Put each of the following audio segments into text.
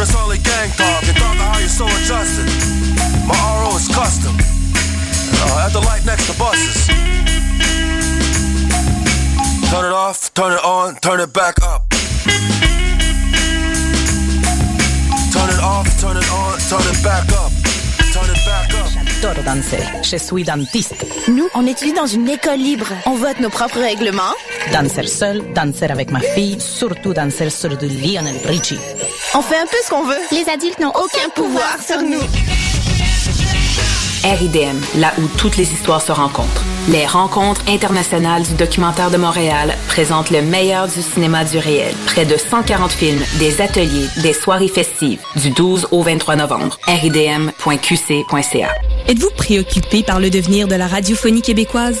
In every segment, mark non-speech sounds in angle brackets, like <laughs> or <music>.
But it's only gang talk and talk how you're so adjusted. My RO is custom. Uh, at the light next to buses. Turn it off, turn it on, turn it back up. Turn it off, turn it on, turn it back up. J'adore danser. Je suis dentiste. Nous, on étudie dans une école libre. On vote nos propres règlements. Danser seul, danser avec ma fille, surtout danser sur du Lionel Richie. On fait un peu ce qu'on veut. Les adultes n'ont aucun pouvoir sur nous. RIDM, là où toutes les histoires se rencontrent. Les rencontres internationales du documentaire de Montréal présentent le meilleur du cinéma du réel. Près de 140 films, des ateliers, des soirées festives, du 12 au 23 novembre. ridm.qc.ca. Êtes-vous préoccupé par le devenir de la radiophonie québécoise?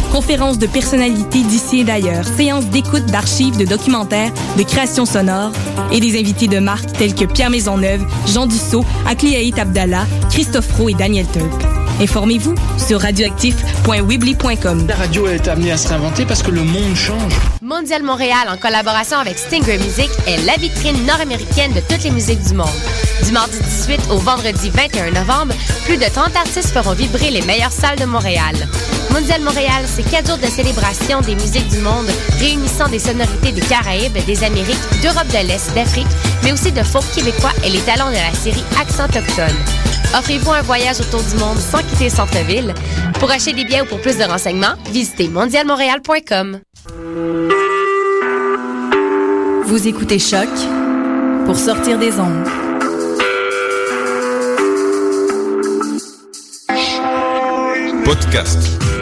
conférences de personnalités d'ici et d'ailleurs, séances d'écoute d'archives, de documentaires, de créations sonores et des invités de marque tels que Pierre Maisonneuve, Jean Dussault, Akliaït Abdallah, Christophe Roux et Daniel Turp. Informez-vous sur radioactif.weebly.com. La radio est amenée à se réinventer parce que le monde change. Mondial Montréal, en collaboration avec Stinger Music, est la vitrine nord-américaine de toutes les musiques du monde. Du mardi 18 au vendredi 21 novembre, plus de 30 artistes feront vibrer les meilleures salles de Montréal. Mondial Montréal, c'est quatre jours de célébration des musiques du monde, réunissant des sonorités des Caraïbes, des Amériques, d'Europe de l'Est, d'Afrique, mais aussi de folk québécois et les talents de la série Accent Autochtone. Offrez-vous un voyage autour du monde sans quitter le centre-ville. Pour acheter des billets ou pour plus de renseignements, visitez mondialmontréal.com. Vous écoutez Choc pour sortir des ondes. Podcast,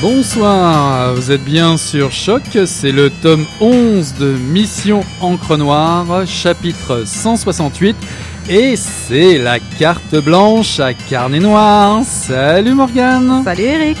Bonsoir, vous êtes bien sur Choc, c'est le tome 11 de Mission Encre Noire, chapitre 168, et c'est la carte blanche à carnet noir. Salut Morgane Salut Eric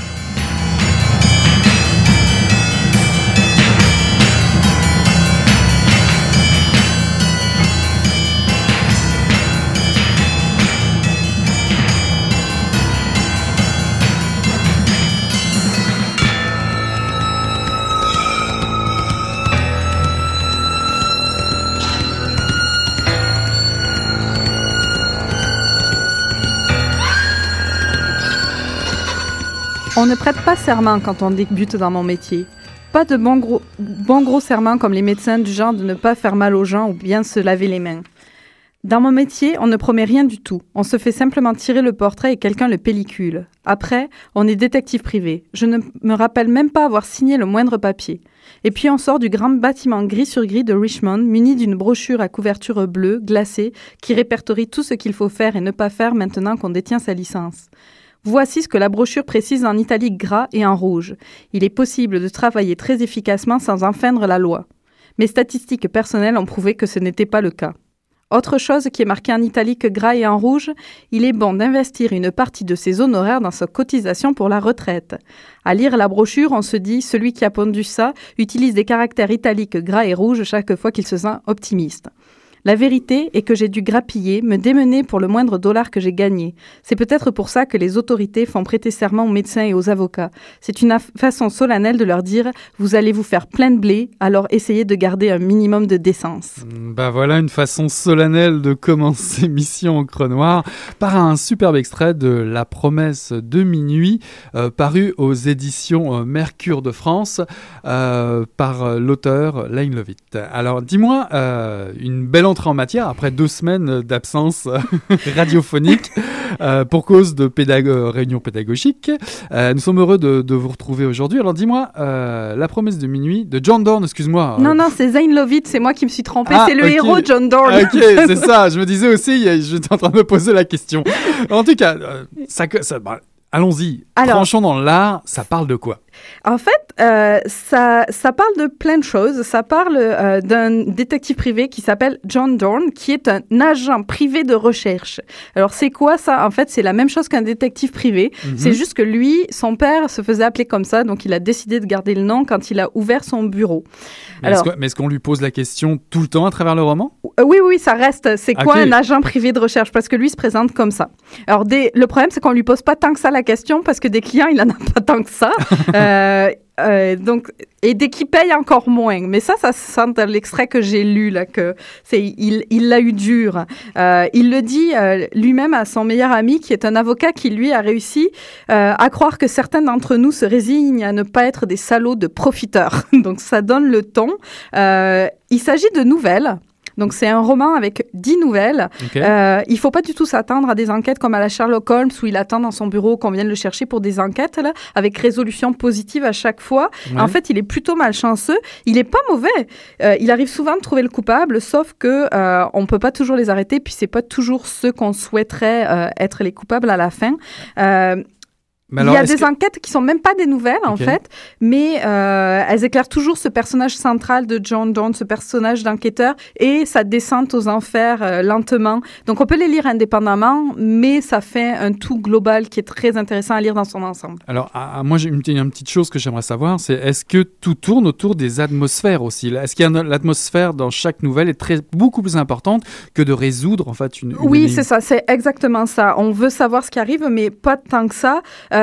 On ne prête pas serment quand on débute dans mon métier. Pas de bons gros, bon gros serment comme les médecins du genre de ne pas faire mal aux gens ou bien se laver les mains. Dans mon métier, on ne promet rien du tout. On se fait simplement tirer le portrait et quelqu'un le pellicule. Après, on est détective privé. Je ne me rappelle même pas avoir signé le moindre papier. Et puis on sort du grand bâtiment gris sur gris de Richmond, muni d'une brochure à couverture bleue, glacée, qui répertorie tout ce qu'il faut faire et ne pas faire maintenant qu'on détient sa licence. Voici ce que la brochure précise en italique gras et en rouge. Il est possible de travailler très efficacement sans enfreindre la loi. Mes statistiques personnelles ont prouvé que ce n'était pas le cas. Autre chose qui est marquée en italique gras et en rouge, il est bon d'investir une partie de ses honoraires dans sa cotisation pour la retraite. À lire la brochure, on se dit celui qui a pondu ça utilise des caractères italiques gras et rouges chaque fois qu'il se sent optimiste. La vérité est que j'ai dû grappiller, me démener pour le moindre dollar que j'ai gagné. C'est peut-être pour ça que les autorités font prêter serment aux médecins et aux avocats. C'est une façon solennelle de leur dire vous allez vous faire plein de blé, alors essayez de garder un minimum de décence. Bah voilà une façon solennelle de commencer <laughs> Mission Encre Noire par un superbe extrait de La promesse de minuit euh, paru aux éditions euh, Mercure de France euh, par l'auteur Lane Levitt. Alors dis-moi une belle l'entrée en matière après deux semaines d'absence <laughs> radiophonique euh, pour cause de pédago réunion pédagogique. Euh, nous sommes heureux de, de vous retrouver aujourd'hui. Alors dis-moi, euh, La promesse de minuit de John Dorn, excuse-moi. Non, non, c'est Zane Lovitz, c'est moi qui me suis trompée, Ah, c'est le héros John Dorn. Ok, c'est <laughs> ça. Je me disais aussi, j'étais en train de me poser la question. En tout cas, euh, ça, ça, bah, allons-y. Tranchons dans l'art. Ça parle de quoi? En fait, euh, ça, ça parle de plein de choses. Ça parle euh, d'un détective privé qui s'appelle John Dorn, qui est un agent privé de recherche. Alors, c'est quoi ça? En fait, c'est la même chose qu'un détective privé. Mhm. C'est juste que lui, son père se faisait appeler comme ça, donc il a décidé de garder le nom quand il a ouvert son bureau. Mais est-ce qu'on lui pose la question tout le temps à travers le roman? Euh, oui, oui, ça reste. C'est quoi Ok. un agent privé de recherche? Parce que lui se présente comme ça. Alors, des- le problème, c'est qu'on lui pose pas tant que ça la question parce que des clients, il en a pas tant que ça. <laughs> Euh, euh, donc, et dès qu'il paye encore moins. Mais ça, ça se sent dans l'extrait que j'ai lu là que c'est il il l'a eu dur. Euh, il le dit lui-même à son meilleur ami qui est un avocat qui lui a réussi à croire que certains d'entre nous se résignent à ne pas être des salauds de profiteurs. <laughs> donc ça donne le ton. Il s'agit de nouvelles. Donc c'est un roman avec dix nouvelles. Ok. Euh, il faut pas du tout s'attendre à des enquêtes comme à la Sherlock Holmes où il attend dans son bureau qu'on vienne le chercher pour des enquêtes là, avec résolution positive à chaque fois. Ouais. En fait, il est plutôt malchanceux. Il est pas mauvais. Euh, il arrive souvent de trouver le coupable, sauf que euh, on peut pas toujours les arrêter. Puis c'est pas toujours ceux qu'on souhaiterait euh, être les coupables à la fin. Il y a des que- enquêtes qui sont même pas des nouvelles en fait, mais euh, elles éclairent toujours ce personnage central de John Donne, ce personnage d'enquêteur et sa descente aux enfers euh, lentement. Donc on peut les lire indépendamment, mais ça fait un tout global qui est très intéressant à lire dans son ensemble. Alors, ah, ah, moi, j'ai une, petite- une petite chose que j'aimerais savoir, c'est est-ce que tout tourne autour des atmosphères aussi? Est-ce qu'il y a l'atmosphère dans chaque nouvelle est très beaucoup plus importante que de résoudre en fait une, une Oui, c'est ça, c'est exactement ça. On veut savoir ce qui arrive, mais pas tant que ça. Euh,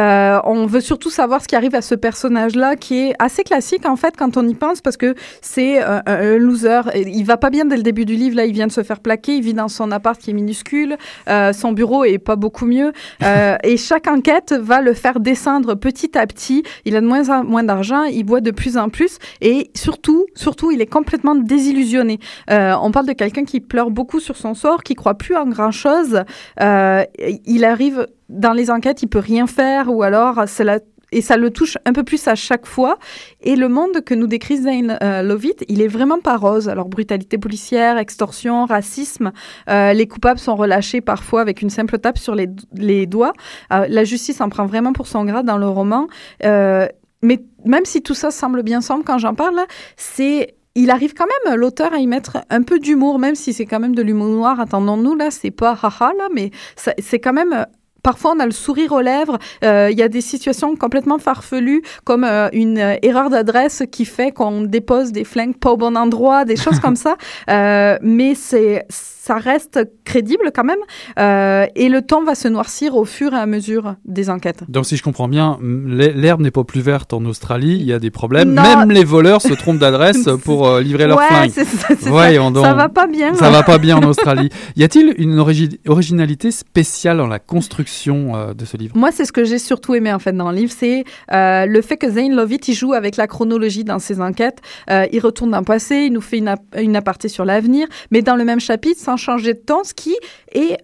on veut surtout savoir ce qui arrive à ce personnage-là, qui est assez classique en fait quand on y pense, parce que c'est euh, un, loser. Il va pas bien dès le début du livre. Là, il vient de se faire plaquer. Il vit dans son appart qui est minuscule. Euh, son bureau est pas beaucoup mieux. Euh, et chaque enquête va le faire descendre petit à petit. Il a de moins en moins d'argent. Il boit de plus en plus. Et surtout, surtout, il est complètement désillusionné. Euh, on parle de quelqu'un qui pleure beaucoup sur son sort, qui croit plus en grand chose. Euh, il arrive dans les enquêtes, il peut rien faire, ou alors c'est et ça le touche un peu plus à chaque fois. Et le monde que nous décrit Zane euh, Lovitt, il est vraiment pas rose. Alors brutalité policière, extorsion, racisme, euh, les coupables sont relâchés parfois avec une simple tape sur les, les doigts. Euh, la justice en prend vraiment pour son grade dans le roman. Euh, mais même si tout ça semble bien sombre quand j'en parle, c'est il arrive quand même, l'auteur, à y mettre un peu d'humour, même si c'est quand même de l'humour noir. Attendons-nous, là, c'est pas haha, là, mais c'est quand même. Parfois, on a le sourire aux lèvres. Euh, Il y a des situations complètement farfelues, comme euh, une euh, erreur d'adresse qui fait qu'on dépose des flingues pas au bon endroit, des choses comme ça. <laughs> Euh, mais c'est, ça reste crédible quand même. Euh, et le temps va se noircir au fur et à mesure des enquêtes. Donc, si je comprends bien, l'herbe n'est pas plus verte en Australie. Il y a des problèmes. Non. Même les voleurs se trompent d'adresse <laughs> pour euh, livrer leurs ouais, flingues. ça. Voyons donc. Ça va pas bien. Ça va pas bien en Australie. Y a-t-il une origi- originalité spéciale dans la construction euh, de ce livre Moi, c'est ce que j'ai surtout aimé en fait dans le livre, c'est euh, le fait que Zane Lovitt il joue avec la chronologie dans ses enquêtes. Euh, il retourne dans le passé, il nous fait une, une aparté sur l'avenir, mais dans le même chapitre, sans changer de temps, ce qui est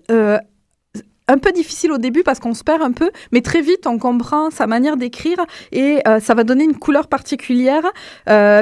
un peu difficile au début parce qu'on se perd un peu, mais très vite on comprend sa manière d'écrire et ça va donner une couleur particulière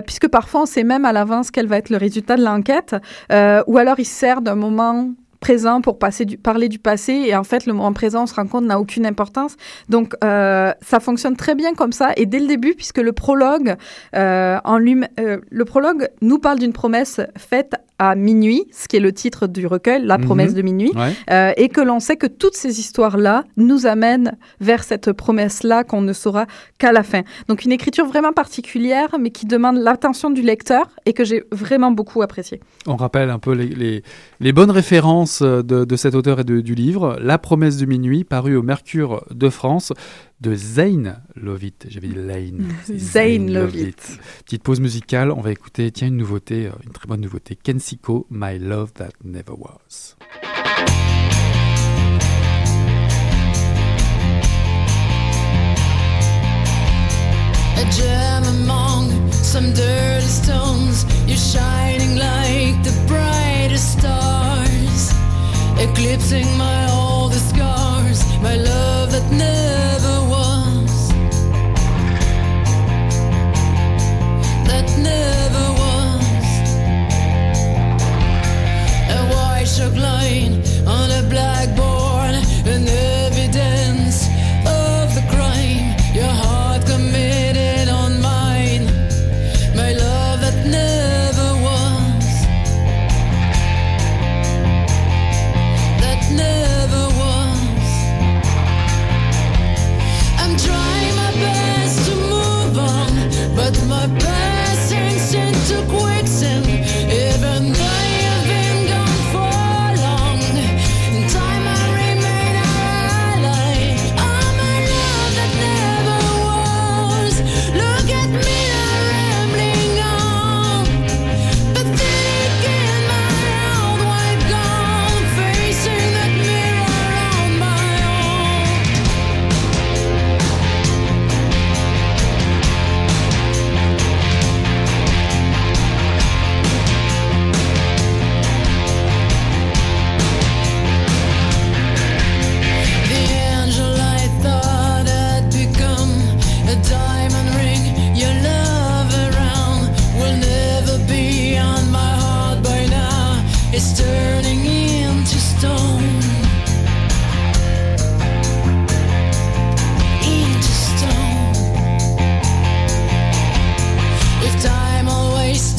puisque parfois on sait même à l'avance quel va être le résultat de l'enquête ou alors il se sert d'un moment présent pour passer du, parler du passé et en fait le moment présent on se rend compte n'a aucune importance. Donc euh, ça fonctionne très bien comme ça. Et dès le début puisque le prologue euh, en lui euh, le prologue nous parle d'une promesse faite à minuit, ce qui est le titre du recueil, La Mhm. promesse de minuit, Ouais. euh, et que l'on sait que toutes ces histoires-là nous amènent vers cette promesse-là qu'on ne saura qu'à la fin. Donc une écriture vraiment particulière, mais qui demande l'attention du lecteur et que j'ai vraiment beaucoup apprécié. On rappelle un peu les, les- les bonnes références de, de cet auteur et de- du livre. La promesse de minuit, paru au Mercure de France, de Zayn Lovit. J'avais dit Lane. <laughs> Zayn Lovit. Lovit. Petite pause musicale, on va écouter, tiens, une nouveauté, euh, une très bonne nouveauté, Kensico, My Love That Never Was. A gem among some dirty stones, you're shining like the brightest stars, eclipsing my all the scars, my love that never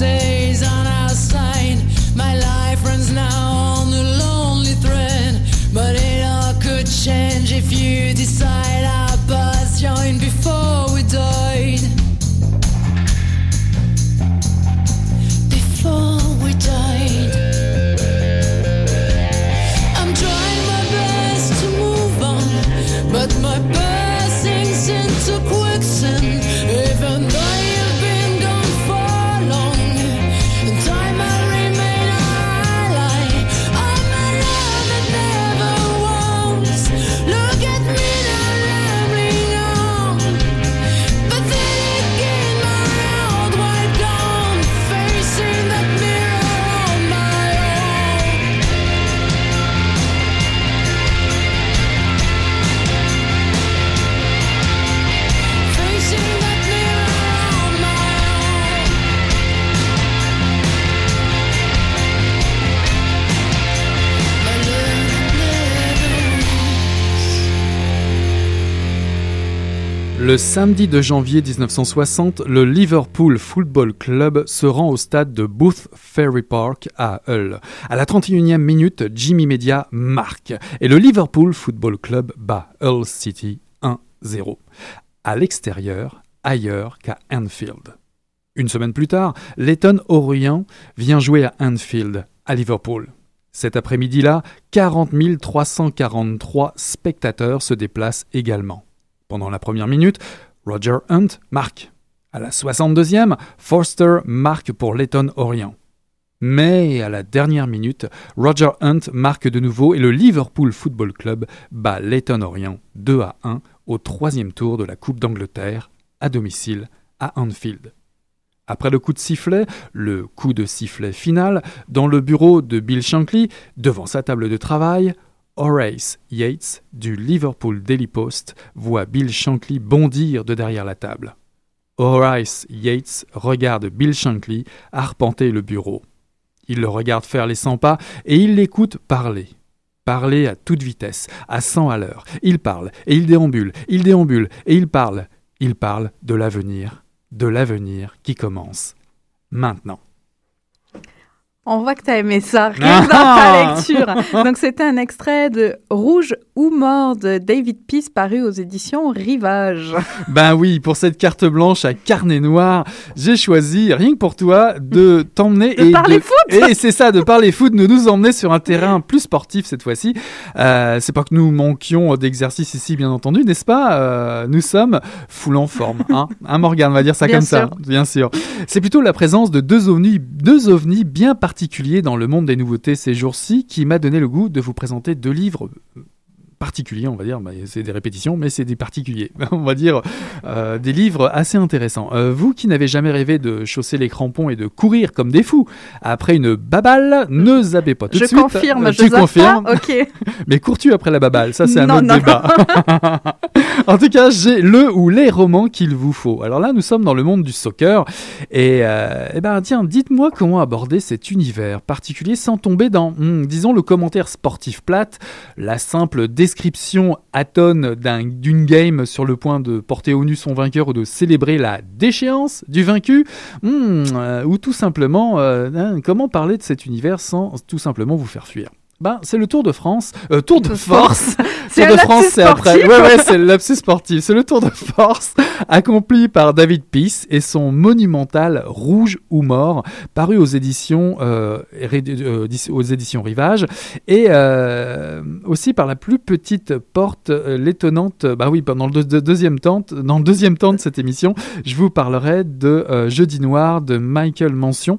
star. Le samedi de janvier 1960, le Liverpool Football Club se rend au stade de Booth Ferry Park à Hull. À la 31e minute, Jimmy Media marque et le Liverpool Football Club bat Hull City 1-0. À l'extérieur, ailleurs qu'à Anfield. Une semaine plus tard, Leighton Orient vient jouer à Anfield, à Liverpool. Cet après-midi-là, 40 343 spectateurs se déplacent également. Pendant la première minute, Roger Hunt marque. À la 62e, Forster marque pour Leighton Orient. Mais à la dernière minute, Roger Hunt marque de nouveau et le Liverpool Football Club bat Leighton Orient 2 à 1 au troisième tour de la Coupe d'Angleterre à domicile à Anfield. Après le coup de sifflet, le coup de sifflet final, dans le bureau de Bill Shankly, devant sa table de travail, Horace Yates du Liverpool Daily Post voit Bill Shankly bondir de derrière la table. Horace Yates regarde Bill Shankly arpenter le bureau. Il le regarde faire les 100 pas et il l'écoute parler. Parler à toute vitesse, à 100 à l'heure. Il parle et il déambule, il déambule et il parle. Il parle de l'avenir, de l'avenir qui commence maintenant. On voit que tu as aimé ça, <laughs> rien dans ta lecture. Donc, c'était un extrait de Rouge ou mort de David Peace paru aux éditions Rivage. <laughs> Ben oui, pour cette carte blanche à carnet noir, j'ai choisi, rien que pour toi, de t'emmener et parler de... foot. Et c'est ça, de parler foot, de nous emmener sur un terrain plus sportif cette fois-ci. Euh, c'est pas que nous manquions d'exercice ici, bien entendu, n'est-ce pas? Euh, Nous sommes full en forme, hein, hein Morgane, on va dire ça comme ça, bien sûr. C'est plutôt la présence de deux ovnis, deux ovnis bien particuliers dans le monde des nouveautés ces jours-ci qui m'a donné le goût de vous présenter deux livres particuliers, on va dire, bah, c'est des répétitions, mais c'est des particuliers, <laughs> on va dire, euh, des livres assez intéressants. Euh, vous qui n'avez jamais rêvé de chausser les crampons et de courir comme des fous après une baballe, ne zappez pas tout je de suite. Confirme, je confirme, ok. <laughs> mais cours-tu après la baballe? Ça, c'est un autre non, débat. <laughs> en tout cas, j'ai le ou les romans qu'il vous faut. Alors là, nous sommes dans le monde du soccer, et, euh, eh ben tiens, dites-moi comment aborder cet univers particulier sans tomber dans, hmm, disons, le commentaire sportif plate, la simple description description atone d'une game sur le point de porter au nu son vainqueur ou de célébrer la déchéance du vaincu, hmm, euh, ou tout simplement euh, hein, comment parler de cet univers sans tout simplement vous faire fuir? Ben, c'est le Tour de France, euh, Tour de Force. <laughs> Tour de France, c'est après. Ouais, ouais, c'est l'absus sportif. C'est le Tour de Force <laughs> accompli par David Peace et son monumental Rouge ou Mort, paru aux éditions, euh, euh, aux éditions Rivage, et euh, aussi par la plus petite porte, l'étonnante. Bah oui, pendant le deuxième temps, dans le deuxième temps de cette émission, je vous parlerai de euh, Jeudi Noir de Michael Mention,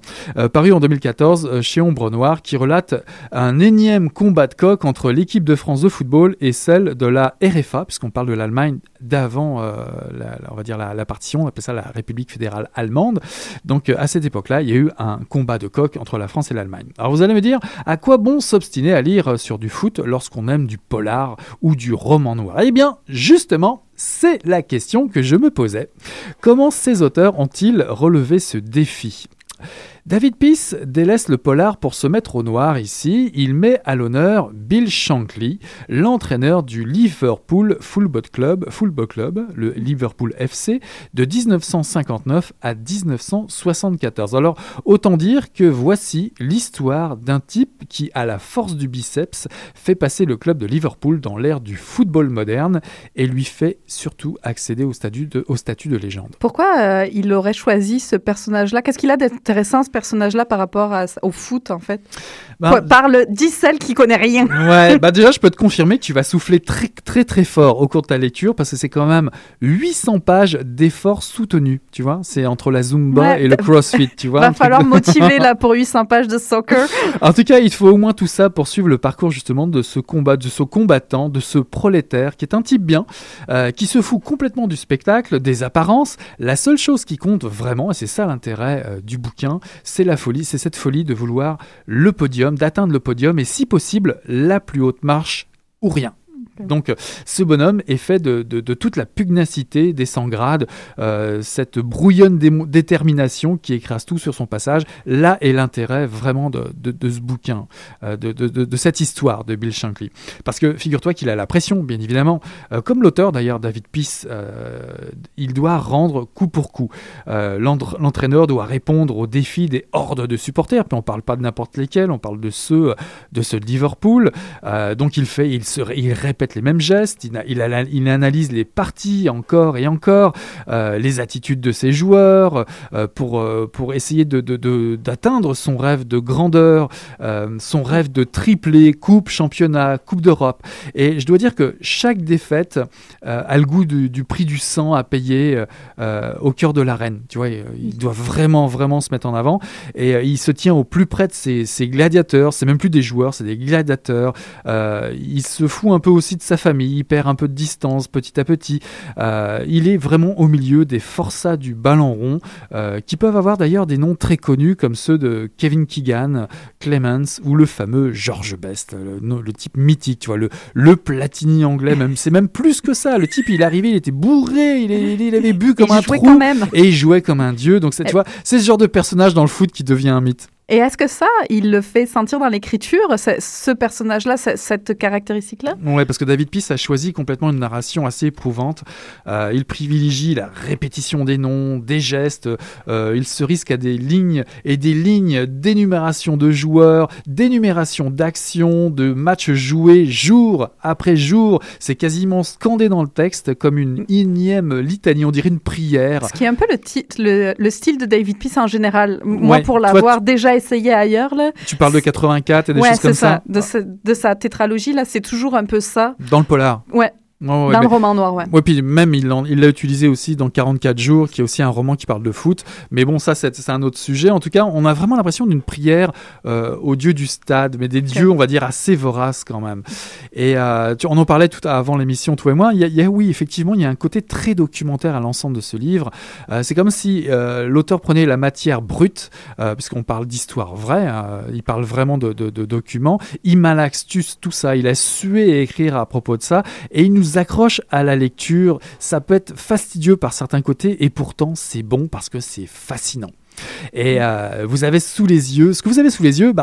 paru en 2014 chez Ombre Noire, qui relate un énième combat de coq entre l'équipe de France de football et celle de la RFA, puisqu'on parle de l'Allemagne d'avant, euh, la, partition, on appelle ça la République fédérale allemande. Donc euh, à cette époque-là, il y a eu un combat de coq entre la France et l'Allemagne. Alors vous allez me dire, à quoi bon s'obstiner à lire sur du foot lorsqu'on aime du polar ou du roman noir? Eh bien, justement, c'est la question que je me posais. Comment ces auteurs ont-ils relevé ce défi? David Peace délaisse le polar pour se mettre au noir ici. Il met à l'honneur Bill Shankly, l'entraîneur du Liverpool Football Club, le Liverpool FC, de 1959 à 1974. Alors, autant dire que voici l'histoire d'un type qui, à la force du biceps, fait passer le club de Liverpool dans l'ère du football moderne et lui fait surtout accéder au statut de, au statut de légende. Pourquoi euh, il aurait choisi ce personnage-là? Qu'est-ce qu'il a d'intéressant, ce personnage-là, par rapport à- au foot, en fait Bah, Parle, dis celle qui connaît rien. <laughs> Ouais, bah déjà, je peux te confirmer que tu vas souffler très très très fort au cours de ta lecture parce que c'est quand même 800 pages d'efforts soutenus, tu vois. C'est entre la Zumba Ouais, et le CrossFit, tu vois. Va falloir <laughs> motiver là pour 800 pages de soccer. <laughs> En tout cas, il faut au moins tout ça pour suivre le parcours justement de ce combat, de ce combattant, de ce prolétaire qui est un type bien, euh, qui se fout complètement du spectacle, des apparences. La seule chose qui compte vraiment, et c'est ça l'intérêt euh, du bouquin, c'est la folie, c'est cette folie de vouloir le podium, d'atteindre le podium et si possible la plus haute marche ou rien. Donc, euh, ce bonhomme est fait de, toute la pugnacité des 100 grades, euh, cette brouillonne détermination qui écrase tout sur son passage. Là est l'intérêt vraiment de, ce bouquin, euh, de, cette histoire de Bill Shankly. Parce que figure-toi qu'il a la pression, bien évidemment. Comme l'auteur d'ailleurs, David Peace, il doit rendre coup pour coup. L'entraîneur doit répondre aux défis des hordes de supporters. Puis on parle pas de n'importe lesquels, on parle de ceux de de Liverpool. Donc il fait, il, se, il répète les mêmes gestes, il, analyse les parties encore et encore, euh, les attitudes de ses joueurs euh, pour, euh, pour essayer d'atteindre son rêve de grandeur, son rêve de triplé, coupe, championnat, coupe d'Europe. Et je dois dire que chaque défaite a le goût du, prix du sang à payer au cœur de l'arène. Tu vois, il doit vraiment, vraiment se mettre en avant. Et il se tient au plus près de ses, ses gladiateurs. C'est même plus des joueurs, c'est des gladiateurs. Il se fout un peu aussi de sa famille. Il perd un peu de distance petit à petit. Euh, il est vraiment au milieu des forçats du ballon rond, euh, qui peuvent avoir d'ailleurs des noms très connus comme ceux de Kevin Keegan, Clemens ou le fameux George Best, le, type mythique, tu vois, le, le Platini anglais. Même c'est même plus que ça. Le type, il arrivé, il était bourré, il, avait bu comme il un trou quand même. et il jouait comme un dieu. Donc tu vois, c'est ce genre de personnage dans le foot qui devient un mythe. Et est-ce que ça, il le fait sentir dans l'écriture, ce, personnage-là, ce- cette caractéristique-là? Ouais, parce que David Peace a choisi complètement une narration assez éprouvante. Euh, il privilégie la répétition des noms, des gestes. euh, il se risque à des lignes et des lignes d'énumération de joueurs, d'énumération d'actions, de matchs joués jour après jour. C'est quasiment scandé dans le texte comme une énième litanie, on dirait une prière. Ce qui est un peu le, ti- le, le style de David Peace en général. Moi, Ouais, pour l'avoir déjà essayé ailleurs, là. Tu parles de 84 et des ouais, choses comme ça. ça, De, ce- de sa tétralogie, là, c'est toujours un peu ça. dans le polar. Ouais. Ouais, ouais, dans le roman noir, ouais. Ouais, puis même il l'a utilisé aussi dans 44 jours, qui est aussi un roman qui parle de foot. Mais bon, ça c'est un autre sujet. En tout cas, on a vraiment l'impression d'une prière euh, aux dieux du stade, mais des dieux, on va dire, assez voraces quand même. Et euh, tu- on en parlait tout avant l'émission, toi et moi. Il y, a, il y a- oui, effectivement, il y a un côté très documentaire à l'ensemble de ce livre. Euh, c'est comme si euh, l'auteur prenait la matière brute, puisqu'on parle d'histoire vraie. euh, il parle vraiment de, de- de documents. Il malaxe tout, tout ça. Il a sué à écrire à propos de ça, et il nous accroche à la lecture. Ça peut être fastidieux par certains côtés, et pourtant c'est bon parce que c'est fascinant. Et euh, vous avez sous les yeux, ce que vous avez sous les yeux,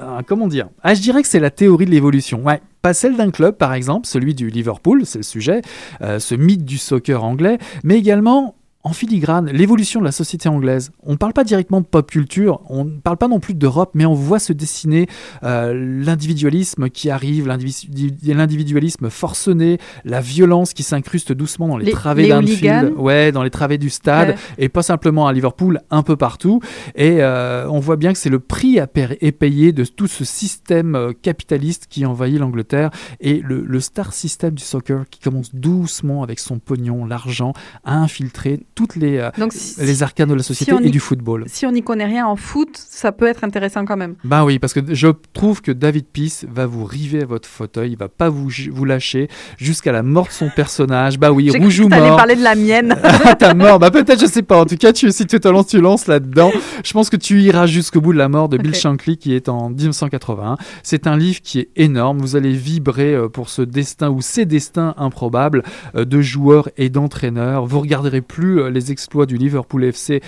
euh, comment dire? Ah, Je dirais que c'est la théorie de l'évolution. Ouais. Pas celle d'un club, par exemple, celui du Liverpool, c'est le sujet, euh, ce mythe du soccer anglais, mais également en filigrane, l'évolution de la société anglaise. On ne parle pas directement de pop culture, on ne parle pas non plus d'Europe, mais on voit se dessiner euh, l'individualisme qui arrive, l'individu- l'individualisme forcené, la violence qui s'incruste doucement dans les, Les- travées d'Anfield, hooligans. ouais, dans les travées du stade, Ouais. et pas simplement à Liverpool, un peu partout. Et euh, on voit bien que c'est le prix à pa- est payé de tout ce système euh, capitaliste qui envahit l'Angleterre et le, le star system du soccer qui commence doucement avec son pognon, l'argent, à infiltrer toutes les, euh, Donc, si- les arcanes de la société si et du football. Si on n'y connaît rien en foot, ça peut être intéressant quand même. Ben oui, parce que je trouve que David Peace va vous river à votre fauteuil, il va pas vous, vous lâcher jusqu'à la mort de son personnage. Bah oui, J'ai cru rouge ou mort. parler de la mienne. <laughs> Ah, ta mort, bah peut-être, je sais pas. En tout cas, tu, si tu te lances, tu lances là-dedans. Je pense que tu iras jusqu'au bout de la mort de Bill. Shankly qui est en 1981. C'est un livre qui est énorme. Vous allez vibrer euh, pour ce destin ou ces destins improbables euh, de joueurs et d'entraîneurs. Vous regarderez plus les exploits du Liverpool FC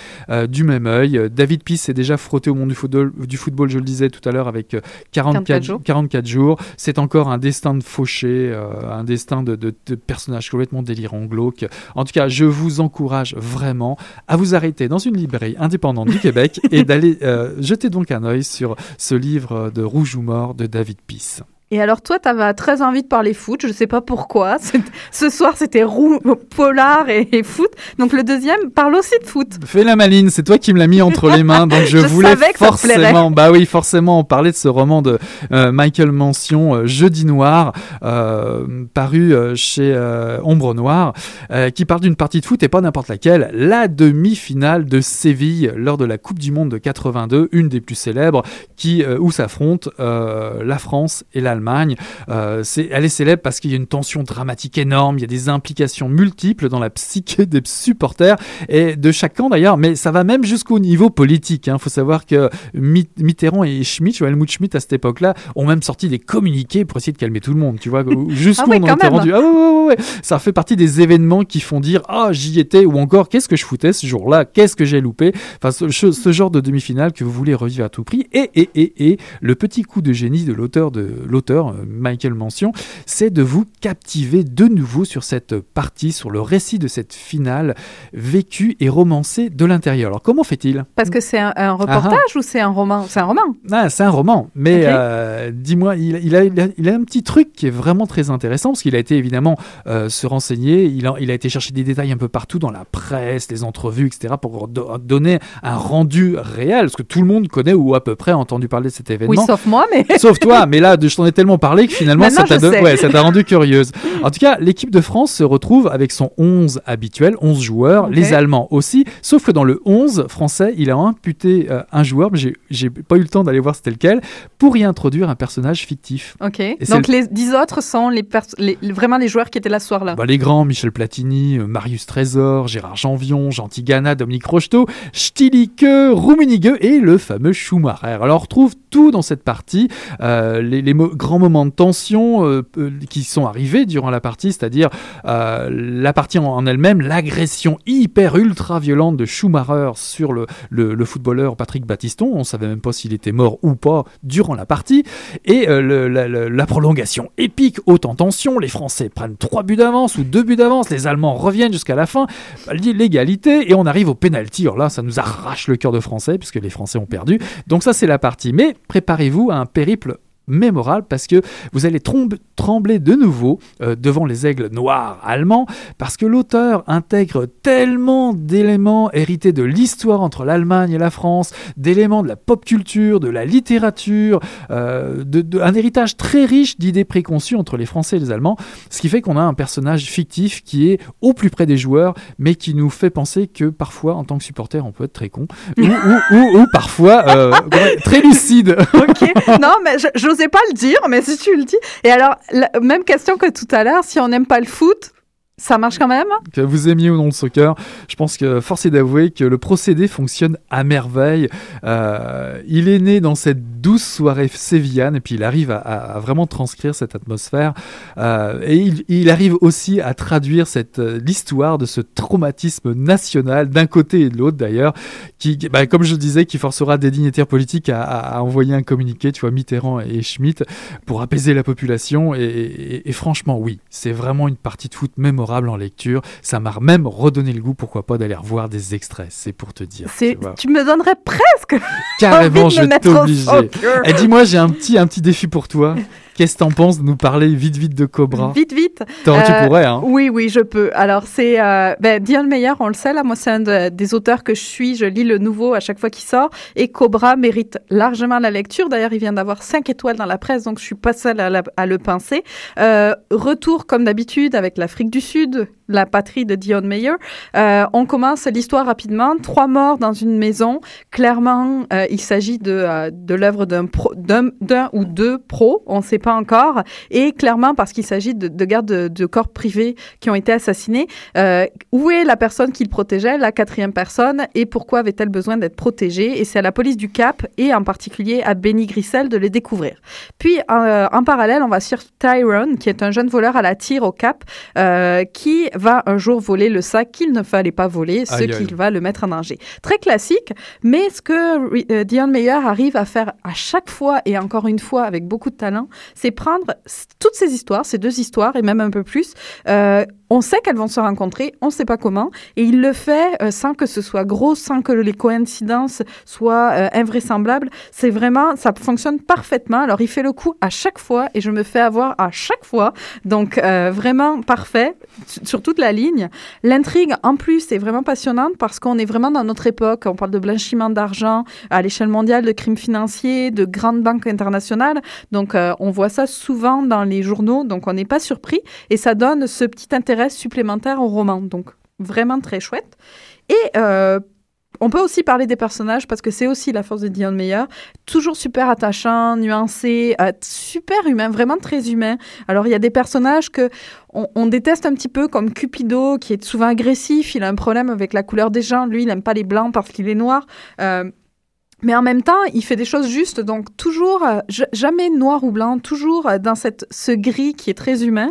du même œil. David Peace s'est déjà frotté au monde du football, du football, je le disais tout à l'heure, avec 44, jours. 44 jours. C'est encore un destin de fauché, un destin de, de, de personnage complètement délirant, glauque. En tout cas, je vous encourage vraiment à vous arrêter dans une librairie indépendante du Québec <laughs> et d'aller jeter donc un œil sur ce livre de Rouge ou Mort de David Peace. Et alors toi, tu avais très envie de parler foot, je ne sais pas pourquoi. <laughs> Ce soir, c'était roux, polar et, foot. Donc le deuxième parle aussi de foot. Fais la maline, c'est toi qui me l'as mis entre les mains, donc je, <laughs> voulais forcément, bah oui, forcément parler de ce roman de euh, Michael Mention, euh, Jeudi Noir, euh, paru chez Ombre Noire, qui parle d'une partie de foot et pas n'importe laquelle, la demi-finale de Séville lors de la Coupe du Monde de 82, une des plus célèbres, qui où s'affrontent la France et l'Allemagne euh, c'est, elle est célèbre parce qu'il y a une tension dramatique énorme, il y a des implications multiples dans la psyché des supporters et de chaque camp d'ailleurs, mais ça va même jusqu'au niveau politique. Il hein. faut savoir que Mitterrand et Schmitt, Helmut Schmitt à cette époque-là, ont même sorti des communiqués pour essayer de calmer tout le monde. Tu vois, jusqu'où ah on était rendu. Ah ouais, ouais, ça fait partie des événements qui font dire ah j'y étais ou encore qu'est-ce que je foutais ce jour-là, qu'est-ce que j'ai loupé? Enfin, ce, ce genre de demi-finale que vous voulez revivre à tout prix. Et et et et le petit coup de génie de l'auteur de l'auteur euh, Michael Mention, c'est de vous captiver de nouveau sur cette partie, sur le récit de cette finale vécue et romancée de l'intérieur. Alors comment fait-il? Parce que c'est un, reportage ah ah. ou c'est un roman? C'est un roman. Ah, c'est un roman, mais euh, dis-moi, il, a, il, a, un petit truc qui est vraiment très intéressant parce qu'il a été évidemment euh, se renseigner, il a, il a été chercher des détails un peu partout dans la presse, les entrevues, etc. pour donner un rendu réel, parce que tout le monde connaît ou à peu près entendu parler de cet événement. Oui, sauf moi, mais... Sauf toi, mais là, je t'en ai tellement parlé que finalement, ça t'a rendu <laughs> curieuse. En tout cas, l'équipe de France se retrouve avec son 11 habituel, 11 joueurs, les Allemands aussi, sauf que dans le 11 français, il a imputé euh, un joueur, mais j'ai pas eu le temps d'aller voir c'était lequel, pour y introduire un personnage fictif. Ok. Donc les 10 autres sont les, vraiment les joueurs qui étaient là ce soir-là. Bah, les grands, Michel Platini, euh, Marius Trésor, Gérard Janvion, Jean Tigana, Dominique Rocheteau, Stilike, Rummenigge et le fameux Schumacher. Alors on retrouve tout dans cette partie, euh, les, les grands moments de tension euh, euh, qui sont arrivés durant la partie, c'est-à-dire euh, la partie en, elle-même, l'agression hyper ultra violente de Schumacher sur le, le, footballeur Patrick Battiston. On savait même pas s'il était mort ou pas durant la partie. Et la, prolongation épique, haute en tension. Les Français prennent trois buts d'avance ou deux buts d'avance. Les Allemands reviennent jusqu'à la fin. L'égalité et on arrive au penalty. Alors là, ça nous arrache le cœur de Français puisque les Français ont perdu. Donc ça, c'est la partie. Mais préparez-vous à un périple mémorable parce que vous allez trembler de nouveau euh, devant les aigles noirs allemands parce que l'auteur intègre tellement d'éléments hérités de l'histoire entre l'Allemagne et la France, d'éléments de la pop culture, de la littérature, euh, de, un héritage très riche d'idées préconçues entre les Français et les Allemands, ce qui fait qu'on a un personnage fictif qui est au plus près des joueurs mais qui nous fait penser que parfois en tant que supporter on peut être très con ou, ou, parfois euh, <laughs> très lucide. ok, non mais je n'osais pas le dire, mais si tu le dis. Et alors, même question que tout à l'heure, si on n'aime pas le foot, ça marche quand même? Que vous aimiez ou non le soccer, je pense que force est d'avouer que le procédé fonctionne à merveille. Euh, il est né dans cette douce soirée sévillane et puis il arrive à, vraiment transcrire cette atmosphère. Euh, et il, arrive aussi à traduire cette euh, l'histoire de ce traumatisme national d'un côté et de l'autre d'ailleurs, qui, bah, comme je le disais, qui forcera des dignitaires politiques à, envoyer un communiqué, tu vois, Mitterrand et Schmitt, pour apaiser la population. Et, et franchement, oui, c'est vraiment une partie de foot mémorable en lecture. Ça m'a même redonné le goût, pourquoi pas, d'aller revoir des extraits. C'est pour te dire. Tu, tu, me donnerais presque. Carrément, je vais t'obliger. Et eh, dis-moi, j'ai un petit, un petit défi pour toi. <laughs> Qu'est-ce que t'en penses de nous parler vite vite de Cobra? Vite vite. tu euh, pourrais, hein Oui, oui, je peux. Alors c'est euh, ben, Diane Meyer, on le sait là, moi c'est un des auteurs que je suis. Je lis le nouveau à chaque fois qu'il sort. Et Cobra mérite largement la lecture. D'ailleurs, il vient d'avoir 5 étoiles dans la presse, donc je suis pas seule à, le penser. Euh, retour comme d'habitude avec l'Afrique du Sud, la patrie de Dion Meyer. Euh, on commence l'histoire rapidement. Trois morts dans une maison. Clairement, euh, il s'agit de, euh, de l'œuvre d'un, d'un, ou deux pros. On ne sait pas encore. Et clairement, parce qu'il s'agit de, de gardes de, corps privés qui ont été assassinés. où est la personne qui le protégeait, la quatrième personne, et pourquoi avait-elle besoin d'être protégée? Et c'est à la police du Cap et en particulier à Benny Grissel de les découvrir. Puis, en parallèle, on va sur Tyrone, qui est un jeune voleur à la tire au Cap, qui va un jour voler le sac qu'il ne fallait pas voler, ce qui va le mettre en danger. Très classique, mais ce que euh, Dion Meyer arrive à faire à chaque fois et encore une fois avec beaucoup de talent, c'est prendre toutes ces histoires, ces deux histoires et même un peu plus. euh, on sait qu'elles vont se rencontrer, on ne sait pas comment, et il le fait euh, sans que ce soit gros, sans que les coïncidences soient euh, invraisemblables. C'est vraiment, ça fonctionne parfaitement. Alors il fait le coup à chaque fois, et je me fais avoir à chaque fois. Donc euh, vraiment parfait sur- toute la ligne. L'intrigue en plus est vraiment passionnante parce qu'on est vraiment dans notre époque. On parle de blanchiment d'argent à l'échelle mondiale, de crimes financiers, de grandes banques internationales. Donc on voit ça souvent dans les journaux, donc on n'est pas surpris et ça donne ce petit intérêt supplémentaire au roman. Donc vraiment très chouette. Et euh, on peut aussi parler des personnages parce que c'est aussi la force de Dion Meyer. Toujours super attachant, nuancé, euh, super humain, vraiment très humain. Alors il y a des personnages que on, déteste un petit peu comme Cupido qui est souvent agressif. Il a un problème avec la couleur des gens. Lui, il n'aime pas les blancs parce qu'il est noir. Euh, mais en même temps, il fait des choses justes, donc toujours, jamais noir ou blanc, toujours dans cette, ce gris qui est très humain.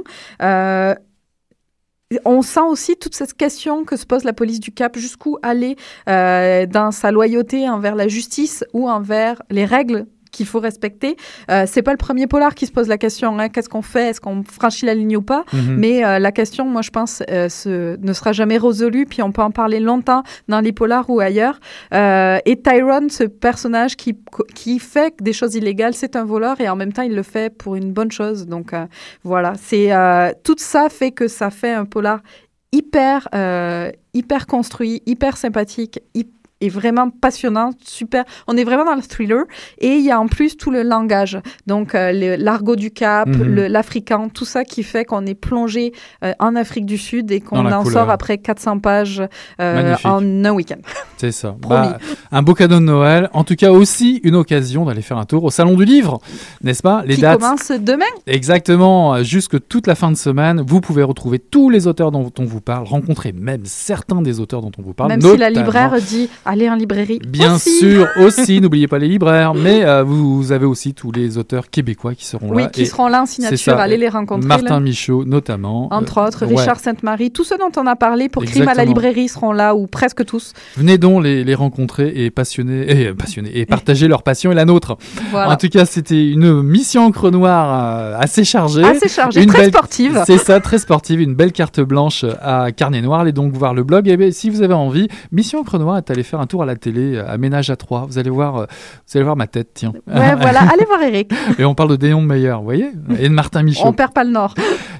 On sent aussi toute cette question que se pose la police du Cap, jusqu'où aller euh, dans sa loyauté envers la justice ou envers les règles qu'il faut respecter. Euh, c'est pas le premier polar qui se pose la question. hein, Qu'est-ce qu'on fait? Est-ce qu'on franchit la ligne ou pas? Mhm. Mais euh, la question, moi, je pense, euh, ne sera jamais résolue. Puis on peut en parler longtemps dans les polars ou ailleurs. Euh, et Tyrone, ce personnage qui, qui fait des choses illégales, c'est un voleur et en même temps, il le fait pour une bonne chose. Donc voilà, c'est tout ça fait que ça fait un polar hyper, hyper construit, hyper sympathique, hyp- et vraiment passionnant, super. On est vraiment dans le thriller et il y a en plus tout le langage, donc euh, l'argot du Cap, le- l'africain, tout ça qui fait qu'on est plongé euh, en Afrique du Sud et qu'on en couleur. sort après 400 pages euh, en un week-end. C'est ça. <laughs> Bah, un beau cadeau de Noël. En tout cas, aussi une occasion d'aller faire un tour au Salon du Livre, n'est-ce pas? Les qui dates. commence demain. Exactement, jusque toute la fin de semaine, vous pouvez retrouver tous les auteurs dont on vous parle, rencontrer même certains des auteurs dont on vous parle. Même si la libraire dit allez en librairie. Bien aussi. sûr, <laughs> aussi, n'oubliez pas les libraires, mais euh, vous avez aussi tous les auteurs québécois qui seront Oui, là. qui et seront là en signature, allez les rencontrer, Martin là. Michaud, notamment. Entre Euh, autres, ouais. Richard Sainte-Marie, tous ceux dont on a parlé pour Crime à la librairie seront là, ou presque tous. Venez donc les, les rencontrer et passionner, et, euh, passionner, et partager leur passion et la nôtre. Voilà. En tout cas, c'était une mission encre noire assez chargée. Assez chargée, Une très belle- sportive. C'est ça, très sportive. Une belle carte blanche à Carnet Noir. Allez donc voir le blog. Et bien, si vous avez envie, Mission encre noire est allé faire un tour à la télé, euh, à Ménage à trois. Vous allez voir, euh, vous allez voir ma tête, tiens. Ouais, voilà, <laughs> allez voir Eric. Et on parle de Déon Meyer, vous voyez Et de Martin Michaud. On perd pas le nord.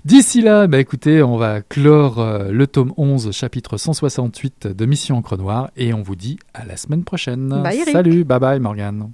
D'ici là, bah écoutez, on va clore euh, le tome 11, chapitre 168 de Mission Encre Noire et on vous dit à la semaine prochaine. Bye, Eric. Salut, bye bye Morgane.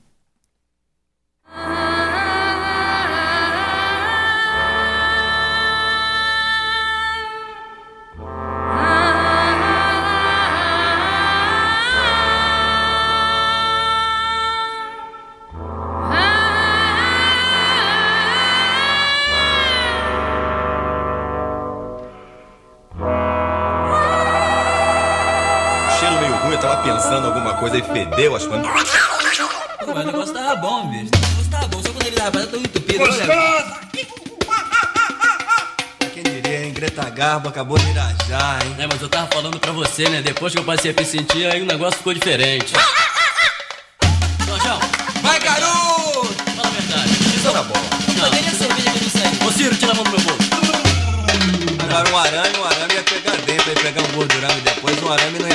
Pensando alguma coisa e fedeu, acho que. Pô, mas o negócio tava bom, bicho. O negócio tava bom, só quando ele tava tão entupido. Gostoso! Quem diria, hein? Greta Garbo acabou de irajar, hein? É, mas eu tava falando pra você, né? Depois que eu passei a me sentir, aí o negócio ficou diferente. Jorjão, Vai, garoto! fala a verdade. Isso tá bom. Cadê a cerveja que eu não sei? Ô, Ciro, tira a mão do meu bolso. Agora um arame, um arame ia pegar dentro, ia pegar um gordurame depois, um arame não